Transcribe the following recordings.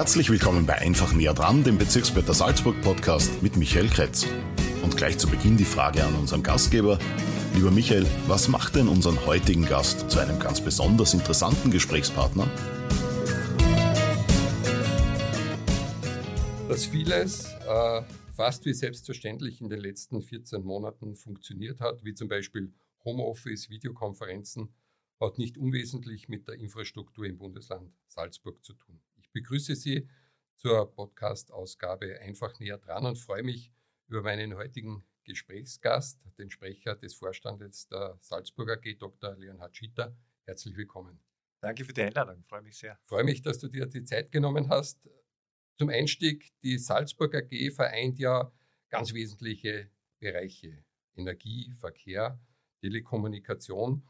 Herzlich willkommen bei Einfach näher dran, dem Bezirksblätter Salzburg Podcast mit Michael Kretz. Und gleich zu Beginn die Frage an unseren Gastgeber. Lieber Michael, was macht denn unseren heutigen Gast zu einem ganz besonders interessanten Gesprächspartner? Dass vieles äh, fast wie selbstverständlich in den letzten 14 Monaten funktioniert hat, wie zum Beispiel Homeoffice, Videokonferenzen, hat nicht unwesentlich mit der Infrastruktur im Bundesland Salzburg zu tun. Ich begrüße Sie zur Podcast-Ausgabe einfach näher dran und freue mich über meinen heutigen Gesprächsgast, den Sprecher des Vorstandes der Salzburger AG, Dr. Leonhard Schitter. Herzlich willkommen. Danke für die Einladung, freue mich sehr. Freue mich, dass du dir die Zeit genommen hast. Zum Einstieg, die Salzburger AG vereint ja ganz wesentliche Bereiche. Energie, Verkehr, Telekommunikation.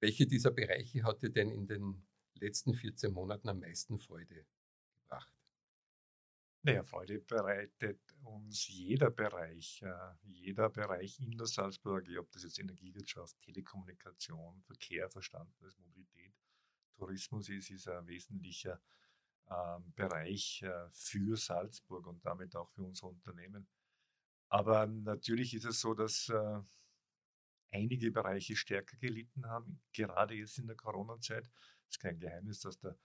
Welche dieser Bereiche hat dir denn in den letzten 14 Monaten am meisten Freude gebracht? Naja, Freude bereitet uns jeder Bereich, äh, jeder Bereich in der Salzburg, ob das jetzt Energiewirtschaft, Telekommunikation, Verkehr verstanden ist, Mobilität, Tourismus ist, ist ein wesentlicher ähm, Bereich äh, für Salzburg und damit auch für unser Unternehmen. Aber natürlich ist es so, dass äh, einige Bereiche stärker gelitten haben, gerade jetzt in der Corona-Zeit ist kein Geheimnis, dass der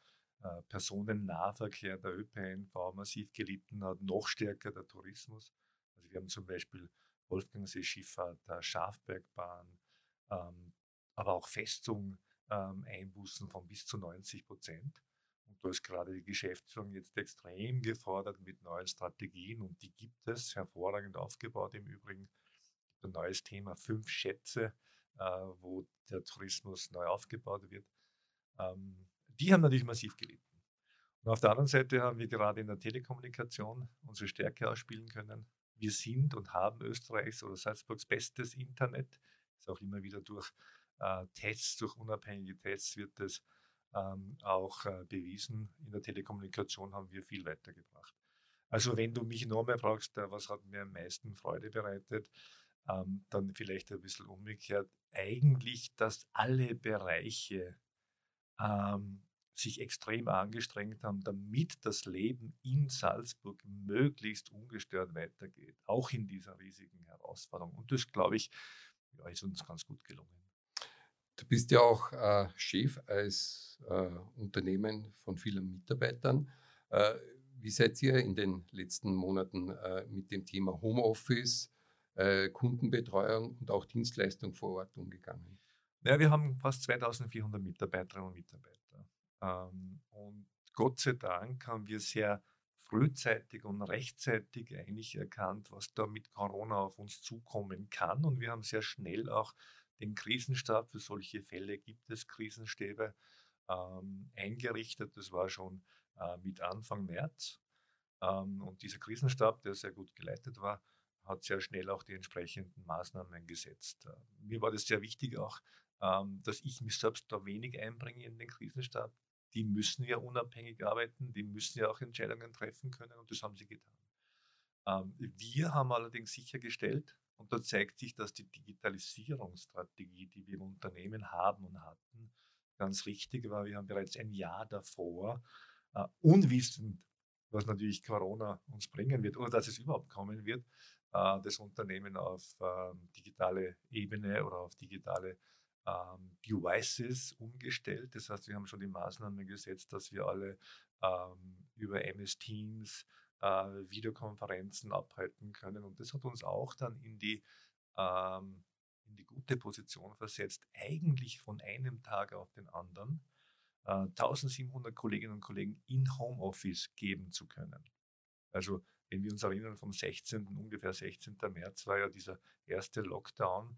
äh, Personennahverkehr, der ÖPNV massiv gelitten hat, noch stärker der Tourismus. Also wir haben zum Beispiel Wolfgangsee Schifffahrt, der Schafbergbahn, ähm, aber auch Festung ähm, Einbußen von bis zu 90 Prozent. Und da ist gerade die Geschäftsführung jetzt extrem gefordert mit neuen Strategien und die gibt es, hervorragend aufgebaut im Übrigen. Ein neues Thema, fünf Schätze, äh, wo der Tourismus neu aufgebaut wird. Ähm, die haben natürlich massiv gelitten. Und auf der anderen Seite haben wir gerade in der Telekommunikation unsere Stärke ausspielen können. Wir sind und haben Österreichs oder Salzburgs bestes Internet. Ist auch immer wieder durch äh, Tests, durch unabhängige Tests wird das ähm, auch äh, bewiesen. In der Telekommunikation haben wir viel weitergebracht. Also wenn du mich noch mehr fragst, äh, was hat mir am meisten Freude bereitet, ähm, dann vielleicht ein bisschen umgekehrt. Eigentlich, dass alle Bereiche ähm, sich extrem angestrengt haben, damit das Leben in Salzburg möglichst ungestört weitergeht, auch in dieser riesigen Herausforderung. Und das, glaube ich, ja, ist uns ganz gut gelungen. Du bist ja auch äh, Chef als äh, Unternehmen von vielen Mitarbeitern. Äh, wie seid ihr in den letzten Monaten äh, mit dem Thema Homeoffice, äh, Kundenbetreuung und auch Dienstleistung vor Ort umgegangen? Ja, wir haben fast 2400 Mitarbeiterinnen und Mitarbeiter. Ähm, und Gott sei Dank haben wir sehr frühzeitig und rechtzeitig eigentlich erkannt, was da mit Corona auf uns zukommen kann. Und wir haben sehr schnell auch den Krisenstab, für solche Fälle gibt es Krisenstäbe, ähm, eingerichtet. Das war schon äh, mit Anfang März. Ähm, und dieser Krisenstab, der sehr gut geleitet war, hat sehr schnell auch die entsprechenden Maßnahmen gesetzt. Äh, mir war das sehr wichtig auch, ähm, dass ich mich selbst da wenig einbringe in den Krisenstab. Die müssen ja unabhängig arbeiten, die müssen ja auch Entscheidungen treffen können und das haben sie getan. Ähm, wir haben allerdings sichergestellt, und da zeigt sich, dass die Digitalisierungsstrategie, die wir im Unternehmen haben und hatten, ganz richtig war. Wir haben bereits ein Jahr davor, äh, unwissend, was natürlich Corona uns bringen wird oder dass es überhaupt kommen wird, äh, das Unternehmen auf äh, digitale Ebene oder auf digitale ähm, Devices umgestellt. Das heißt, wir haben schon die Maßnahmen gesetzt, dass wir alle ähm, über MS Teams äh, Videokonferenzen abhalten können. Und das hat uns auch dann in die, ähm, in die gute Position versetzt, eigentlich von einem Tag auf den anderen äh, 1700 Kolleginnen und Kollegen in Homeoffice geben zu können. Also wenn wir uns erinnern, vom 16. ungefähr 16. März war ja dieser erste Lockdown.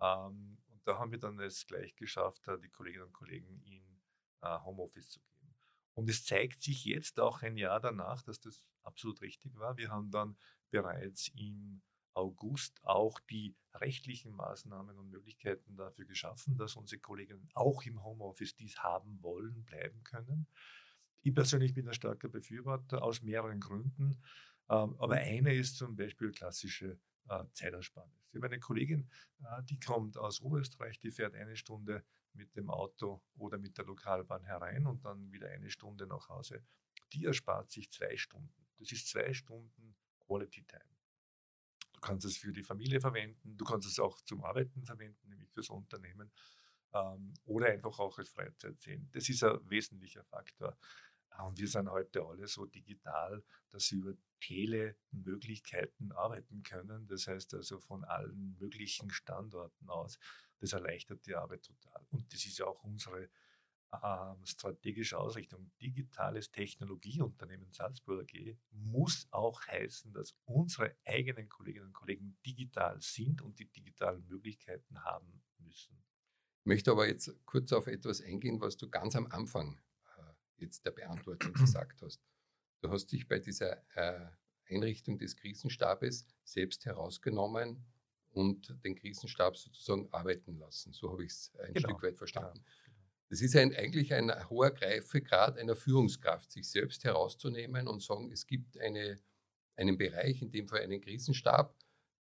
Ähm, da haben wir dann es gleich geschafft, die Kolleginnen und Kollegen in äh, Homeoffice zu geben. Und es zeigt sich jetzt auch ein Jahr danach, dass das absolut richtig war. Wir haben dann bereits im August auch die rechtlichen Maßnahmen und Möglichkeiten dafür geschaffen, dass unsere Kolleginnen auch im Homeoffice dies haben wollen, bleiben können. Ich persönlich bin ein starker Befürworter aus mehreren Gründen. Ähm, aber eine ist zum Beispiel klassische äh, Zeitersparnis. Ich habe eine Kollegin, äh, die kommt aus Oberösterreich, die fährt eine Stunde mit dem Auto oder mit der Lokalbahn herein und dann wieder eine Stunde nach Hause. die erspart sich zwei Stunden. Das ist zwei Stunden Quality Time. Du kannst es für die Familie verwenden, du kannst es auch zum Arbeiten verwenden, nämlich fürs Unternehmen ähm, oder einfach auch als Freizeit sehen. Das ist ein wesentlicher Faktor. Und wir sind heute alle so digital, dass sie über Telemöglichkeiten arbeiten können. Das heißt also von allen möglichen Standorten aus. Das erleichtert die Arbeit total. Und das ist ja auch unsere äh, strategische Ausrichtung. Digitales Technologieunternehmen Salzburg AG muss auch heißen, dass unsere eigenen Kolleginnen und Kollegen digital sind und die digitalen Möglichkeiten haben müssen. Ich möchte aber jetzt kurz auf etwas eingehen, was du ganz am Anfang jetzt der Beantwortung gesagt hast. Du hast dich bei dieser äh, Einrichtung des Krisenstabes selbst herausgenommen und den Krisenstab sozusagen arbeiten lassen. So habe ich es ein genau. Stück weit verstanden. Genau. Das ist ein, eigentlich ein hoher Greifegrad einer Führungskraft, sich selbst herauszunehmen und sagen, es gibt eine, einen Bereich, in dem Fall einen Krisenstab,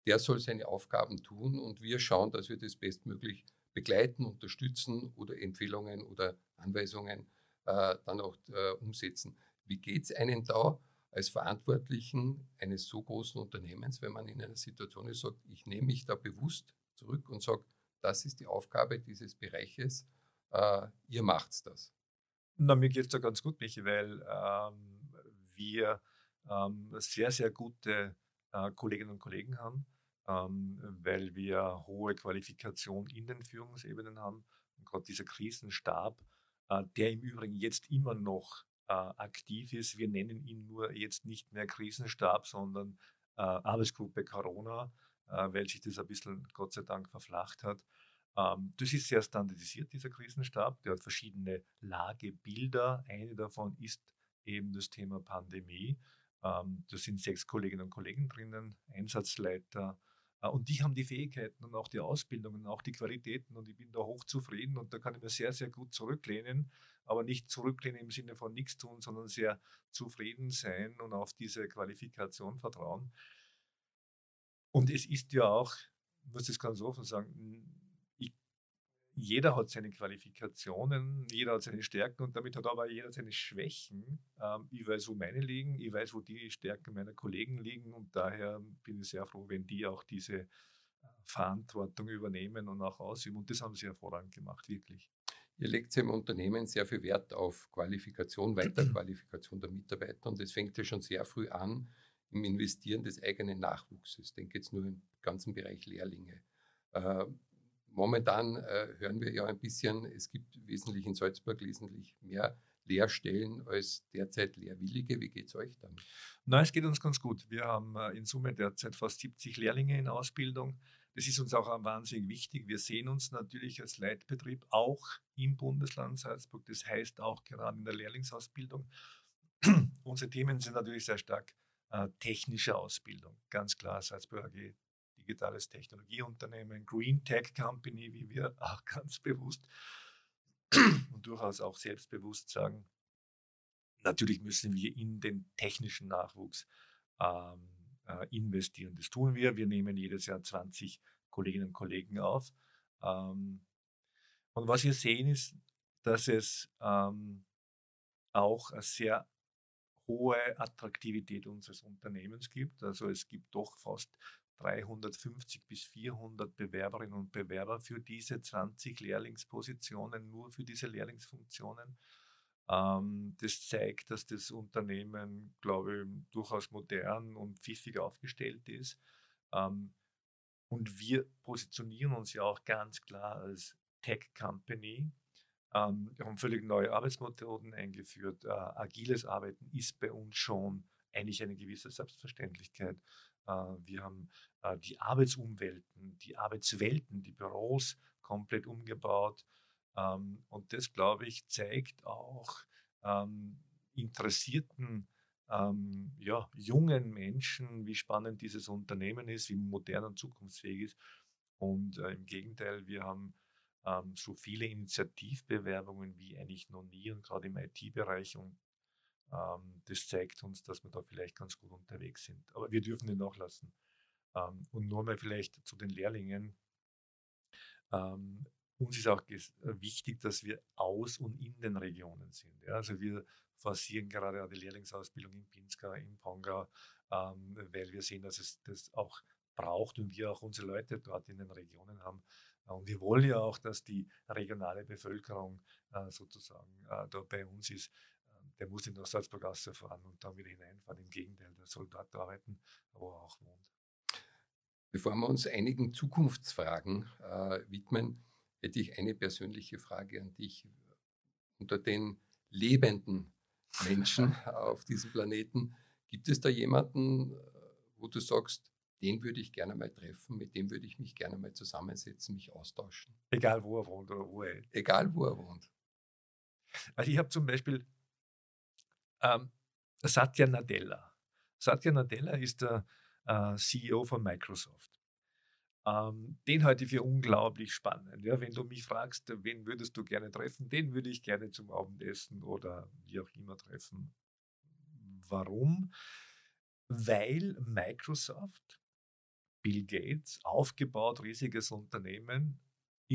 der soll seine Aufgaben tun und wir schauen, dass wir das bestmöglich begleiten, unterstützen oder Empfehlungen oder Anweisungen äh, dann auch äh, umsetzen. Wie geht es einem da als Verantwortlichen eines so großen Unternehmens, wenn man in einer Situation ist, sagt, ich nehme mich da bewusst zurück und sage, das ist die Aufgabe dieses Bereiches, äh, ihr macht's das? Na, mir geht es da ganz gut, Michi, weil ähm, wir ähm, sehr, sehr gute äh, Kolleginnen und Kollegen haben, ähm, weil wir hohe Qualifikation in den Führungsebenen haben. Und gerade dieser Krisenstab der im Übrigen jetzt immer noch äh, aktiv ist. Wir nennen ihn nur jetzt nicht mehr Krisenstab, sondern äh, Arbeitsgruppe Corona, weil sich das ein bisschen Gott sei Dank verflacht hat. Ähm, das ist sehr standardisiert, dieser Krisenstab. Der hat verschiedene Lagebilder. Eine davon ist eben das Thema Pandemie. Ähm, da sind sechs Kolleginnen und Kollegen drinnen, Einsatzleiter, äh, und die haben die Fähigkeiten und auch die Ausbildungen auch die Qualitäten und ich bin da hochzufrieden und da kann ich mir sehr, sehr gut zurücklehnen, aber nicht zurücklehnen im Sinne von nichts tun, sondern sehr zufrieden sein und auf diese Qualifikation vertrauen. Und es ist ja auch, ich muss das ganz offen sagen, jeder hat seine Qualifikationen, jeder hat seine Stärken und damit hat aber jeder seine Schwächen. Ähm, ich weiß, wo meine liegen, ich weiß, wo die Stärken meiner Kollegen liegen und daher bin ich sehr froh, wenn die auch diese äh, Verantwortung übernehmen und auch ausüben. Und das haben sie hervorragend gemacht, wirklich. Ihr legt im Unternehmen sehr viel Wert auf Qualifikation, Weiterqualifikation der Mitarbeiter und das fängt ja schon sehr früh an im Investieren des eigenen Nachwuchses. Ich denke jetzt nur im ganzen Bereich Lehrlinge. Momentan äh, hören wir ja ein bisschen, es gibt wesentlich in Salzburg wesentlich mehr Lehrstellen als derzeit Lehrwillige. Wie geht es euch damit? Nein, es geht uns ganz gut. Wir haben äh, in Summe derzeit fast 70 Lehrlinge in Ausbildung. Das ist uns auch wahnsinnig wichtig. Wir sehen uns natürlich als Leitbetrieb auch im Bundesland Salzburg. Das heißt auch gerade in der Lehrlingsausbildung. Unsere Themen sind natürlich sehr stark äh, technische Ausbildung. Ganz klar, Salzburg AG digitales Technologieunternehmen, Green Tech Company, wie wir auch ganz bewusst und durchaus auch selbstbewusst sagen, natürlich müssen wir in den technischen Nachwuchs ähm, äh, investieren. Das tun wir. Wir nehmen jedes Jahr 20 Kolleginnen und Kollegen auf. Ähm, und was wir sehen ist, dass es ähm, auch eine sehr hohe Attraktivität unseres Unternehmens gibt. Also es gibt doch fast 350 bis 400 Bewerberinnen und Bewerber für diese 20 Lehrlingspositionen, nur für diese Lehrlingsfunktionen. Ähm, das zeigt, dass das Unternehmen, glaube ich, durchaus modern und pfiffig aufgestellt ist. Ähm, und wir positionieren uns ja auch ganz klar als Tech Company. Ähm, wir haben völlig neue Arbeitsmethoden eingeführt. Äh, agiles Arbeiten ist bei uns schon eigentlich eine gewisse Selbstverständlichkeit. Äh, wir haben äh, die Arbeitsumwelten, die Arbeitswelten, die Büros komplett umgebaut. Ähm, und das, glaube ich, zeigt auch ähm, interessierten, ähm, ja, jungen Menschen, wie spannend dieses Unternehmen ist, wie modern und zukunftsfähig ist. Und äh, im Gegenteil, wir haben so viele Initiativbewerbungen wie eigentlich noch nie und gerade im IT-Bereich und das zeigt uns, dass wir da vielleicht ganz gut unterwegs sind. Aber wir dürfen nicht nachlassen. Ähm, und nur mal vielleicht zu den Lehrlingen. Ähm, uns ist auch wichtig, dass wir aus und in den Regionen sind. Also wir forcieren gerade die Lehrlingsausbildung in Pinska, in Pongau, ähm, weil wir sehen, dass es das auch braucht und wir auch unsere Leute dort in den Regionen haben. Und wir wollen ja auch, dass die regionale Bevölkerung äh, sozusagen äh, da bei uns ist. Der muss nicht nach Salzburg rausfahren und dann wieder hineinfahren. Im Gegenteil, der soll dort arbeiten, wo er auch wohnt. Bevor wir uns einigen Zukunftsfragen äh, widmen, hätte ich eine persönliche Frage an dich. Unter den lebenden Menschen auf diesem Planeten, gibt es da jemanden, wo du sagst, den würde ich gerne mal treffen, mit dem würde ich mich gerne mal zusammensetzen, mich austauschen. Egal wo er wohnt oder wo er. Egal wo er wohnt. Also ich habe zum Beispiel ähm, Satya Nadella. Satya Nadella ist der äh, CEO von Microsoft. Ähm, den halte ich für unglaublich spannend. Ja, wenn du mich fragst, wen würdest du gerne treffen, den würde ich gerne zum Abendessen oder wie auch immer treffen. Warum? Weil Microsoft Bill Gates aufgebaut, riesiges Unternehmen,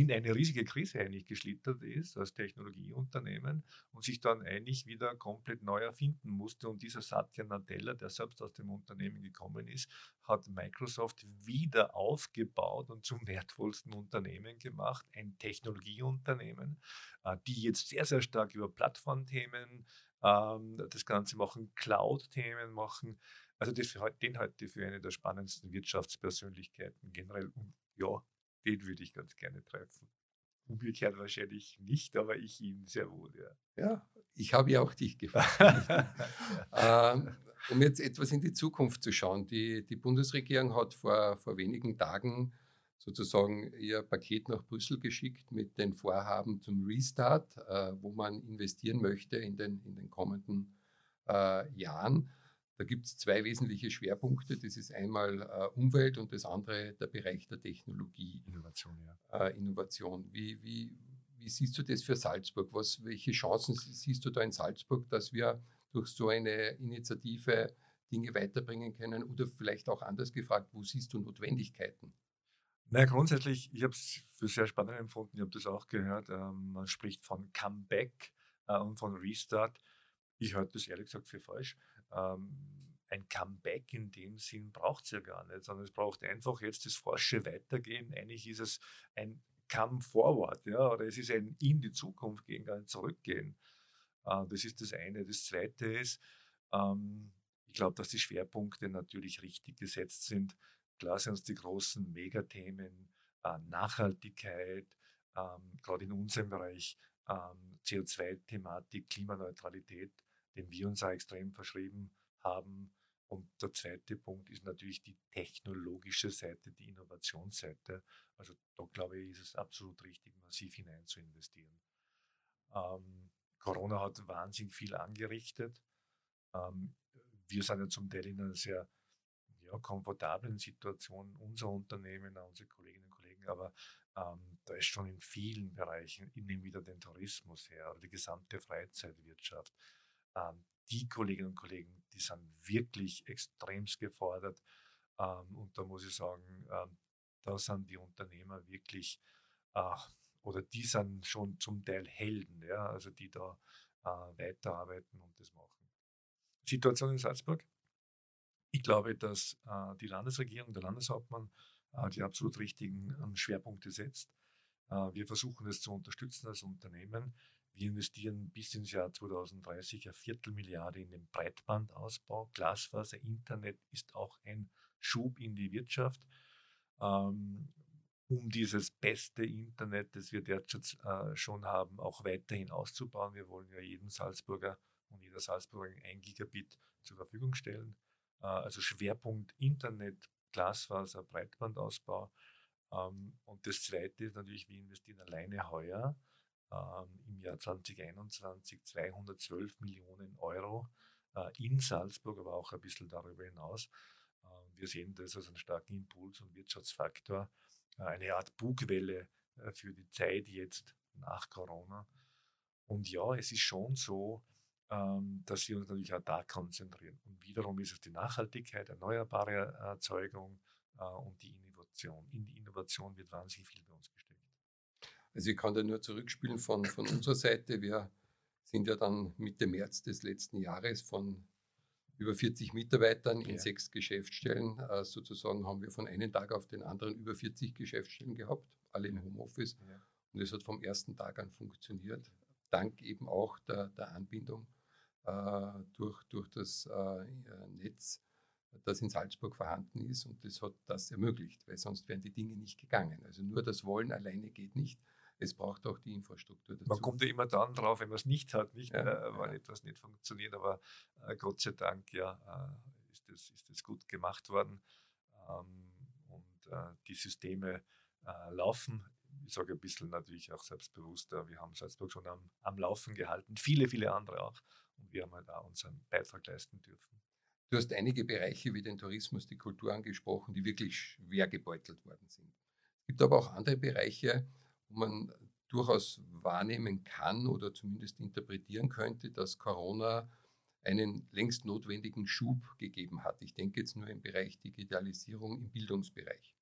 in eine riesige Krise eigentlich geschlittert ist als Technologieunternehmen und sich dann eigentlich wieder komplett neu erfinden musste. Und dieser Satya Nadella, der selbst aus dem Unternehmen gekommen ist, hat Microsoft wieder aufgebaut und zum wertvollsten Unternehmen gemacht, ein Technologieunternehmen, äh, die jetzt sehr, sehr stark über Plattformthemen ähm, das Ganze machen, Cloud-Themen machen. Also das, den halte ich für eine der spannendsten Wirtschaftspersönlichkeiten generell. Ja, den würde ich ganz gerne treffen. Umgekehrt wahrscheinlich nicht, aber ich ihn sehr wohl, ja. Ja, ich habe ja auch dich gefragt. ähm, um jetzt etwas in die Zukunft zu schauen. Die, die Bundesregierung hat vor, vor wenigen Tagen sozusagen ihr Paket nach Brüssel geschickt mit den Vorhaben zum Restart, äh, wo man investieren möchte in den, in den kommenden äh, Jahren. Da gibt es zwei wesentliche Schwerpunkte. Das ist einmal äh, Umwelt und das andere der Bereich der Technologie. Innovation, ja. Äh, Innovation. Wie, wie, wie siehst du das für Salzburg? Was, welche Chancen siehst du da in Salzburg, dass wir durch so eine Initiative Dinge weiterbringen können? Oder vielleicht auch anders gefragt, wo siehst du Notwendigkeiten? Na, grundsätzlich, ich habe es für sehr spannend empfunden, ich habe das auch gehört. Ähm, man spricht von Comeback äh, und von Restart. Ich halte das ehrlich gesagt für falsch ein Comeback in dem Sinn braucht es ja gar nicht, sondern es braucht einfach jetzt das forsche Weitergehen. Eigentlich ist es ein Come Forward, ja, oder es ist ein in die Zukunft gehen, gar nicht zurückgehen. Äh, das ist das eine. Das zweite ist, ähm, ich glaube, dass die Schwerpunkte natürlich richtig gesetzt sind. Klar sind uns die großen Megathemen, äh, Nachhaltigkeit, ähm, gerade in unserem Bereich ähm, CO2-Thematik, Klimaneutralität dem wir uns auch extrem verschrieben haben. Und der zweite Punkt ist natürlich die technologische Seite, die Innovationsseite. Also da glaube ich, ist es absolut richtig, massiv hinein zu investieren. Ähm, Corona hat wahnsinnig viel angerichtet. Ähm, wir sind ja zum Teil in einer sehr ja, komfortablen Situation, unser Unternehmen, unsere Kolleginnen und Kollegen, aber ähm, da ist schon in vielen Bereichen, ich nehme wieder den Tourismus her die gesamte Freizeitwirtschaft, die Kolleginnen und Kollegen, die sind wirklich extremst gefordert. Ähm, und da muss ich sagen, ähm, da sind die Unternehmer wirklich, oder die sind schon zum Teil Helden, ja, also die da äh, weiterarbeiten und das machen. Situation in Salzburg. Ich glaube, dass äh, die Landesregierung, der Landeshauptmann, äh, die absolut richtigen ähm, Schwerpunkte setzt. Wir versuchen es zu unterstützen als Unternehmen. Wir investieren bis ins Jahr 2030 eine Viertelmilliarde in den Breitbandausbau. Glasfaser, Internet ist auch ein Schub in die Wirtschaft, ähm, um dieses beste Internet, das wir derzeit äh, schon haben, auch weiterhin auszubauen. Wir wollen ja jedem Salzburger und jeder Salzburger ein Gigabit zur Verfügung stellen. Äh, also Schwerpunkt Internet, Glasfaser, Breitbandausbau. Ähm, und das Zweite ist natürlich, wir investieren alleine heuer ähm, im Jahr 2021 212 Millionen Euro äh, in Salzburg, aber auch ein bisschen darüber hinaus. Äh, wir sehen das als einen starken Impuls und Wirtschaftsfaktor, äh, eine Art Bugwelle äh, für die Zeit jetzt nach Corona. Und ja, es ist schon so, ähm, dass wir uns natürlich auch da konzentrieren. Und wiederum ist es die Nachhaltigkeit, erneuerbare Erzeugung äh, und die Innovation. In die Innovation wird wahnsinnig viel. Also ich kann da nur zurückspielen von, von unserer Seite. Wir sind ja dann Mitte März des letzten Jahres von über 40 Mitarbeitern in ja. sechs Geschäftsstellen. Äh, sozusagen haben wir von einem Tag auf den anderen über 40 Geschäftsstellen gehabt, alle im Homeoffice. Ja. Und es hat vom ersten Tag an funktioniert, dank eben auch der, der Anbindung äh, durch, durch das äh, Netz, das in Salzburg vorhanden ist. Und das hat das ermöglicht, weil sonst wären die Dinge nicht gegangen. Also nur das Wollen alleine geht nicht. Es braucht auch die Infrastruktur dazu. Man kommt ja immer dann drauf, wenn man es nicht hat, nicht, ja, äh, weil ja. etwas nicht funktioniert. Aber äh, Gott sei Dank ja, äh, ist, das, ist das gut gemacht worden. Ähm, und äh, die Systeme äh, laufen. Ich sage ein bisschen natürlich auch selbstbewusster. Wir haben Salzburg schon am, am Laufen gehalten, viele, viele andere auch. Und wir haben halt auch unseren Beitrag leisten dürfen. Du hast einige Bereiche wie den Tourismus, die Kultur angesprochen, die wirklich schwer gebeutelt worden sind. Es gibt aber auch andere Bereiche, wo man durchaus wahrnehmen kann oder zumindest interpretieren könnte, dass Corona einen längst notwendigen Schub gegeben hat. Ich denke jetzt nur im Bereich Digitalisierung im Bildungsbereich.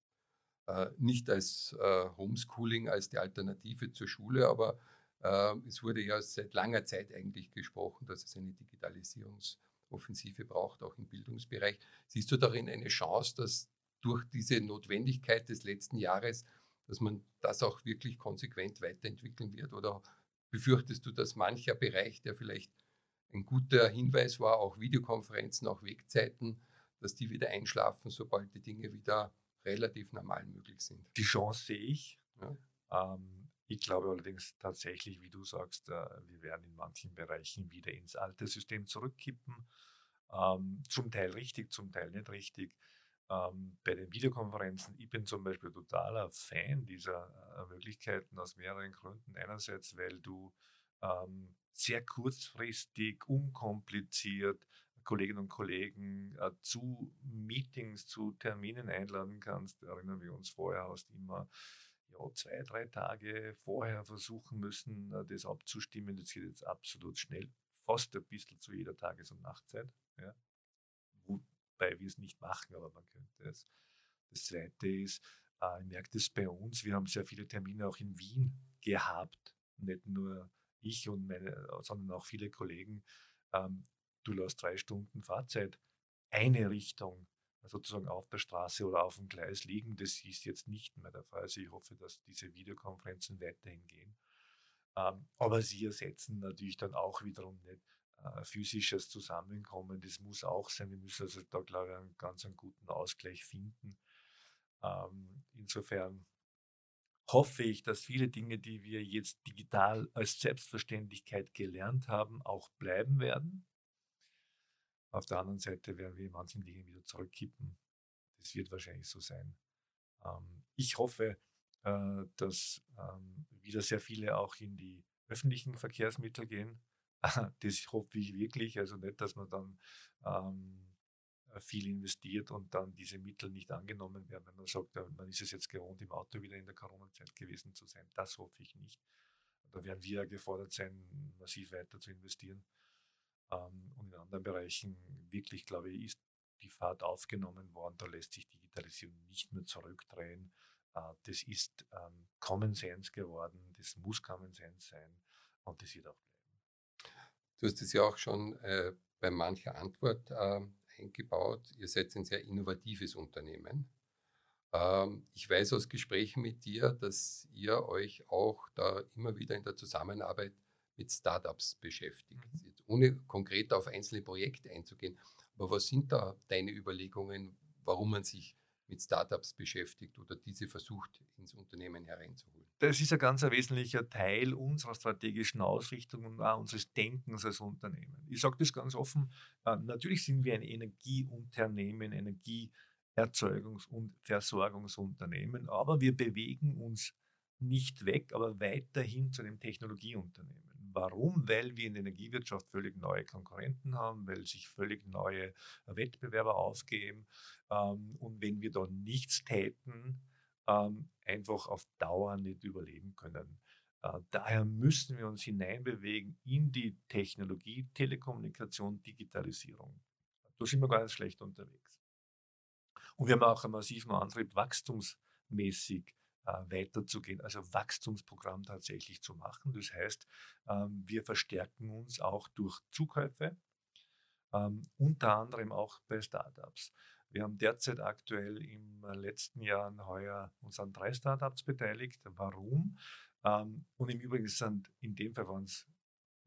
Äh, nicht als äh, Homeschooling, als die Alternative zur Schule, aber äh, es wurde ja seit langer Zeit eigentlich gesprochen, dass es eine Digitalisierungsoffensive braucht, auch im Bildungsbereich. Siehst du darin eine Chance, dass durch diese Notwendigkeit des letzten Jahres dass man das auch wirklich konsequent weiterentwickeln wird? Oder befürchtest du, dass mancher Bereich, der vielleicht ein guter Hinweis war, auch Videokonferenzen, auch Wegzeiten, dass die wieder einschlafen, sobald die Dinge wieder relativ normal möglich sind? Die Chance sehe ich. Ja. Ähm, ich glaube allerdings tatsächlich, wie du sagst, äh, wir werden in manchen Bereichen wieder ins alte System zurückkippen. Ähm, zum Teil richtig, zum Teil nicht richtig ähm, bei den Videokonferenzen, ich bin zum Beispiel totaler Fan dieser äh, Möglichkeiten aus mehreren Gründen. Einerseits, weil du ähm, sehr kurzfristig, unkompliziert Kolleginnen und Kollegen äh, zu Meetings, zu Terminen einladen kannst. Erinnern wir uns vorher, hast immer ja, zwei, drei Tage vorher versuchen müssen, äh, das abzustimmen. Das geht jetzt absolut schnell, fast ein bisschen zu jeder Tages- und Nachtzeit. Ja wobei wir es nicht machen, aber man könnte es. Das Zweite ist, äh, ich merke das bei uns, wir haben sehr viele Termine auch in Wien gehabt, nicht nur ich und meine, sondern auch viele Kollegen. Ähm, du lässt drei Stunden Fahrzeit eine Richtung sozusagen auf der Straße oder auf dem Gleis liegen. Das ist jetzt nicht mehr der Fall. Also ich hoffe, dass diese Videokonferenzen weiterhin gehen. Ähm, aber sie ersetzen natürlich dann auch wiederum nicht äh, physisches Zusammenkommen, das muss auch sein. Wir müssen also da, glaube ich, einen ganz einen guten Ausgleich finden. Ähm, insofern hoffe ich, dass viele Dinge, die wir jetzt digital als Selbstverständlichkeit gelernt haben, auch bleiben werden. Auf der anderen Seite werden wir in manchen Dingen wieder zurückkippen. Das wird wahrscheinlich so sein. Ähm, ich hoffe, äh, dass ähm, wieder sehr viele auch in die öffentlichen Verkehrsmittel gehen. Das hoffe ich wirklich. Also nicht, dass man dann ähm, äh, viel investiert und dann diese Mittel nicht angenommen werden, wenn man sagt, man ist es jetzt gewohnt, im Auto wieder in der Corona-Zeit gewesen zu sein. Das hoffe ich nicht. Da werden wir gefordert sein, massiv weiter zu investieren. Ähm, und in anderen Bereichen wirklich, glaube ich, ist die Fahrt aufgenommen worden. Da lässt sich Digitalisierung nicht mehr zurückdrehen. Äh, das ist ähm, Common Sense geworden. Das muss Common Sense sein. Und das wird auch Du hast es ja auch schon äh, bei mancher Antwort äh, eingebaut. Ihr seid ein sehr innovatives Unternehmen. Ähm, ich weiß aus Gesprächen mit dir, dass ihr euch auch da immer wieder in der Zusammenarbeit mit Startups beschäftigt. Mhm. Jetzt ohne konkret auf einzelne Projekte einzugehen. Aber was sind da deine Überlegungen, warum man sich mit Startups beschäftigt oder diese versucht, ins Unternehmen hereinzuholen? Das ist ein ganz wesentlicher Teil unserer strategischen Ausrichtung und auch unseres Denkens als Unternehmen. Ich sage das ganz offen, äh, natürlich sind wir ein Energieunternehmen, Energieerzeugungs- und Versorgungsunternehmen, aber wir bewegen uns nicht weg, aber weiterhin zu einem Technologieunternehmen. Warum? Weil wir in der Energiewirtschaft völlig neue Konkurrenten haben, weil sich völlig neue Wettbewerber aufgeben. Ähm, und wenn wir da nichts täten, ähm, einfach auf Dauer nicht überleben können. Äh, daher müssen wir uns hineinbewegen in die Technologie, Telekommunikation, Digitalisierung. Da sind wir nicht schlecht unterwegs. Und wir haben auch einen massiven Antrieb, wachstumsmäßig äh, weiterzugehen, also Wachstumsprogramm tatsächlich zu machen. Das heißt, ähm, wir verstärken uns auch durch Zukäufe, ähm, unter anderem auch bei Startups. Wir haben derzeit aktuell im letzten Jahr heuer uns an drei Startups beteiligt. Warum? Ähm, und im Übrigen sind in dem Fall waren es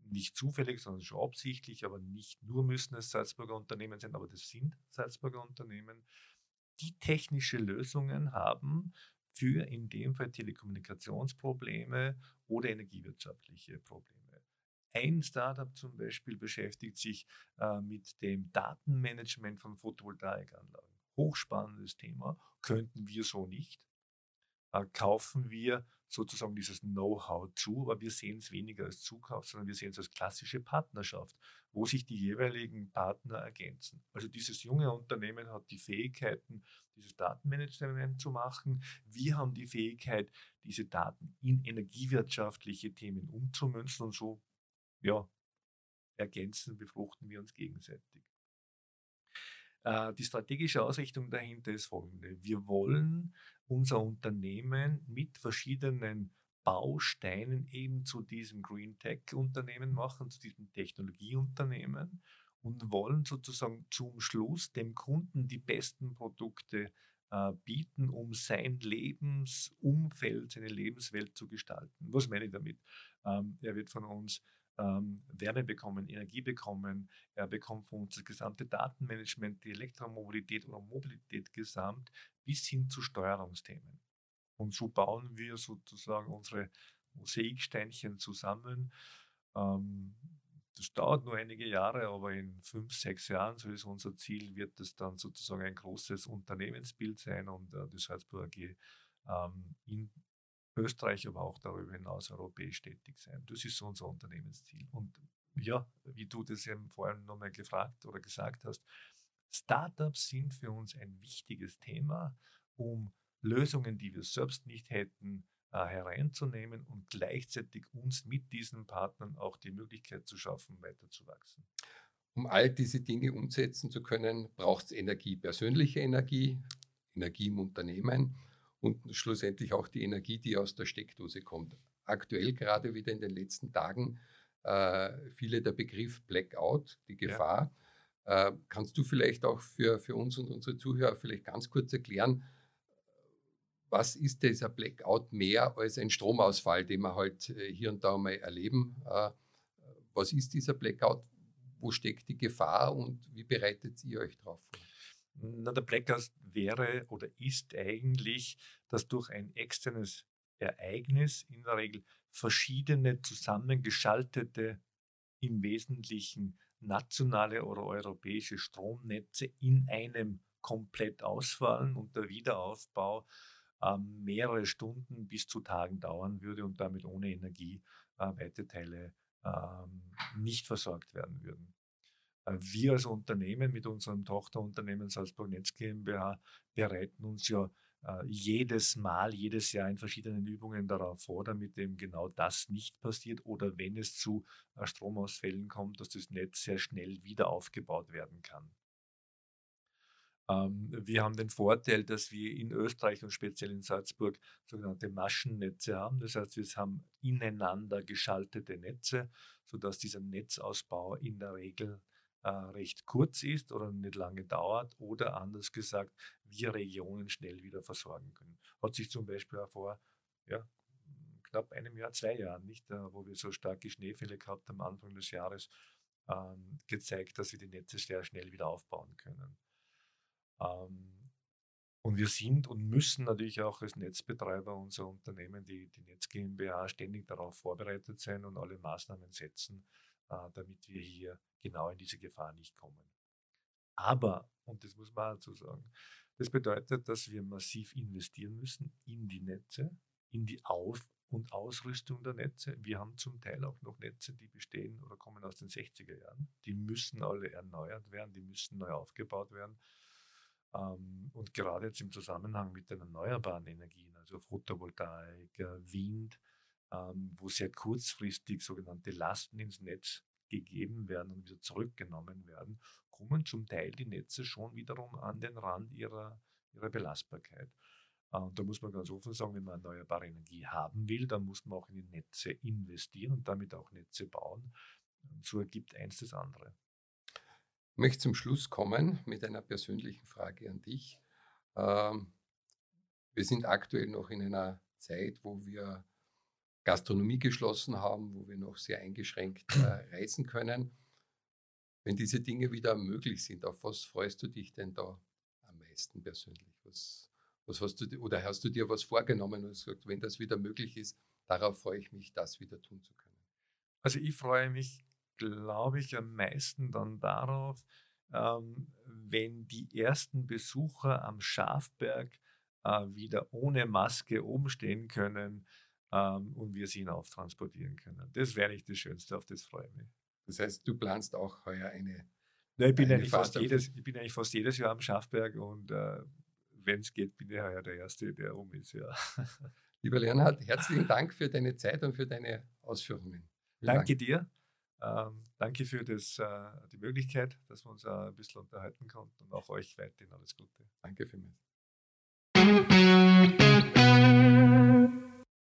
nicht zufällig, sondern schon absichtlich, aber nicht nur müssen es Salzburger Unternehmen sein, aber das sind Salzburger Unternehmen, die technische Lösungen haben für in dem Fall Telekommunikationsprobleme oder energiewirtschaftliche Probleme. Ein Startup zum Beispiel beschäftigt sich äh, mit dem Datenmanagement von Photovoltaikanlagen. Hochspannendes Thema, könnten wir so nicht. Äh, kaufen wir sozusagen dieses Know-how zu, aber wir sehen es weniger als Zukauf, sondern wir sehen es als klassische Partnerschaft, wo sich die jeweiligen Partner ergänzen. Also dieses junge Unternehmen hat die Fähigkeiten, dieses Datenmanagement zu machen. Wir haben die Fähigkeit, diese Daten in energiewirtschaftliche Themen umzumünzen und so ja, ergänzen, befruchten wir uns gegenseitig. Äh, die strategische Ausrichtung dahinter ist folgende. Wir wollen unser Unternehmen mit verschiedenen Bausteinen eben zu diesem Green Tech Unternehmen machen, zu diesem Technologieunternehmen und wollen sozusagen zum Schluss dem Kunden die besten Produkte äh, bieten, um sein Lebensumfeld, seine Lebenswelt zu gestalten. Was meine ich damit? Ähm, er wird von uns ähm, Wärme bekommen, Energie bekommen. Er bekommt von uns das gesamte Datenmanagement, die Elektromobilität oder Mobilität gesamt bis hin zu Steuerungsthemen. Und so bauen wir sozusagen unsere Mosaiksteinchen zusammen. Ähm, das dauert nur einige Jahre, aber in fünf, sechs Jahren, so ist unser Ziel, wird es dann sozusagen ein großes Unternehmensbild sein und äh, das Salzburg AG ähm, in Österreich, aber auch darüber hinaus europäisch tätig sein. Das ist so unser Unternehmensziel. Und ja, wie du das eben vorhin nochmal gefragt oder gesagt hast, Startups sind für uns ein wichtiges Thema, um Lösungen, die wir selbst nicht hätten, äh, hereinzunehmen und gleichzeitig uns mit diesen Partnern auch die Möglichkeit zu schaffen, weiterzuwachsen. Um all diese Dinge umsetzen zu können, braucht es Energie, persönliche Energie, Energie im Unternehmen und schlussendlich auch die Energie, die aus der Steckdose kommt. Aktuell gerade wieder in den letzten Tagen äh, viele der Begriff Blackout, die Gefahr. Ja. Äh, kannst du vielleicht auch für, für uns und unsere Zuhörer vielleicht ganz kurz erklären, was ist dieser Blackout mehr als ein Stromausfall, den wir halt äh, hier und da mal erleben? Äh, was ist dieser Blackout? Wo steckt die Gefahr und wie bereitet ihr euch darauf vor? Na, der Blackout wäre oder ist eigentlich, dass durch ein externes Ereignis in der Regel verschiedene zusammengeschaltete, im Wesentlichen nationale oder europäische Stromnetze in einem komplett ausfallen und der Wiederaufbau ähm, mehrere Stunden bis zu Tagen dauern würde und damit ohne Energie äh, weite Teile ähm, nicht versorgt werden würden. Äh, wir als Unternehmen mit unserem Tochterunternehmen Salzburg Netz GmbH bereiten uns ja äh, jedes Mal, jedes Jahr in verschiedenen Übungen darauf vor, damit eben genau das nicht passiert oder wenn es zu äh, Stromausfällen kommt, dass das Netz sehr schnell wieder aufgebaut werden kann. Ähm, wir haben den Vorteil, dass wir in Österreich und speziell in Salzburg sogenannte Maschennetze haben. Das heißt, wir haben ineinander geschaltete Netze, sodass dieser Netzausbau in der Regel äh, recht kurz ist oder nicht lange dauert oder anders gesagt, wir Regionen schnell wieder versorgen können. Hat sich zum Beispiel auch vor ja, knapp einem Jahr, zwei Jahren, nicht, äh, wo wir so starke Schneefälle gehabt am Anfang des Jahres, ähm, gezeigt, dass wir die Netze sehr schnell wieder aufbauen können. Ähm, und wir sind und müssen natürlich auch als Netzbetreiber unser Unternehmen, die, die Netz GmbH, ständig darauf vorbereitet sein und alle Maßnahmen setzen, damit wir hier genau in diese Gefahr nicht kommen. Aber, und das muss man dazu sagen, das bedeutet, dass wir massiv investieren müssen in die Netze, in die Auf- und Ausrüstung der Netze. Wir haben zum Teil auch noch Netze, die bestehen oder kommen aus den 60er Jahren. Die müssen alle erneuert werden, die müssen neu aufgebaut werden. Ähm, und gerade jetzt im Zusammenhang mit den erneuerbaren Energien, also Photovoltaik, äh, Wind, ähm, wo sehr kurzfristig sogenannte Lasten ins Netz gegeben werden und wieder zurückgenommen werden, kommen zum Teil die Netze schon wiederum an den Rand ihrer, ihrer Belastbarkeit. Und da muss man ganz offen sagen, wenn man erneuerbare Energie haben will, dann muss man auch in die Netze investieren und damit auch Netze bauen. So ergibt eins das andere. Ich möchte zum Schluss kommen mit einer persönlichen Frage an dich. Ähm, wir sind aktuell noch in einer Zeit, wo wir Gastronomie geschlossen haben, wo wir noch sehr eingeschränkt äh, reisen können. Wenn diese Dinge wieder möglich sind, auf was freust du dich denn da am meisten persönlich? Was, was hast du, oder hast du dir was vorgenommen und gesagt, wenn das wieder möglich ist, darauf freue ich mich, das wieder tun zu können? Also ich freue mich, glaube ich, am meisten dann darauf, ähm, wenn die ersten Besucher am Schafberg äh, wieder ohne Maske oben stehen können ähm, und wir sie hinauftransportieren können. Das wäre nicht das Schönste, auf das freue ich mich. Das heißt, du planst auch heuer eine. Ja, ich, bin eigentlich fast jedes, ich bin eigentlich fast jedes Jahr am Schafberg und äh, wenn es geht, bin ich heuer der Erste, der um ist. Ja. Lieber Leonhard, herzlichen Dank für deine Zeit und für deine Ausführungen. Vielen danke Dank. dir. Ähm, danke für das, äh, die Möglichkeit, dass wir uns äh, ein bisschen unterhalten konnten und auch euch weiterhin alles Gute. Danke vielmals.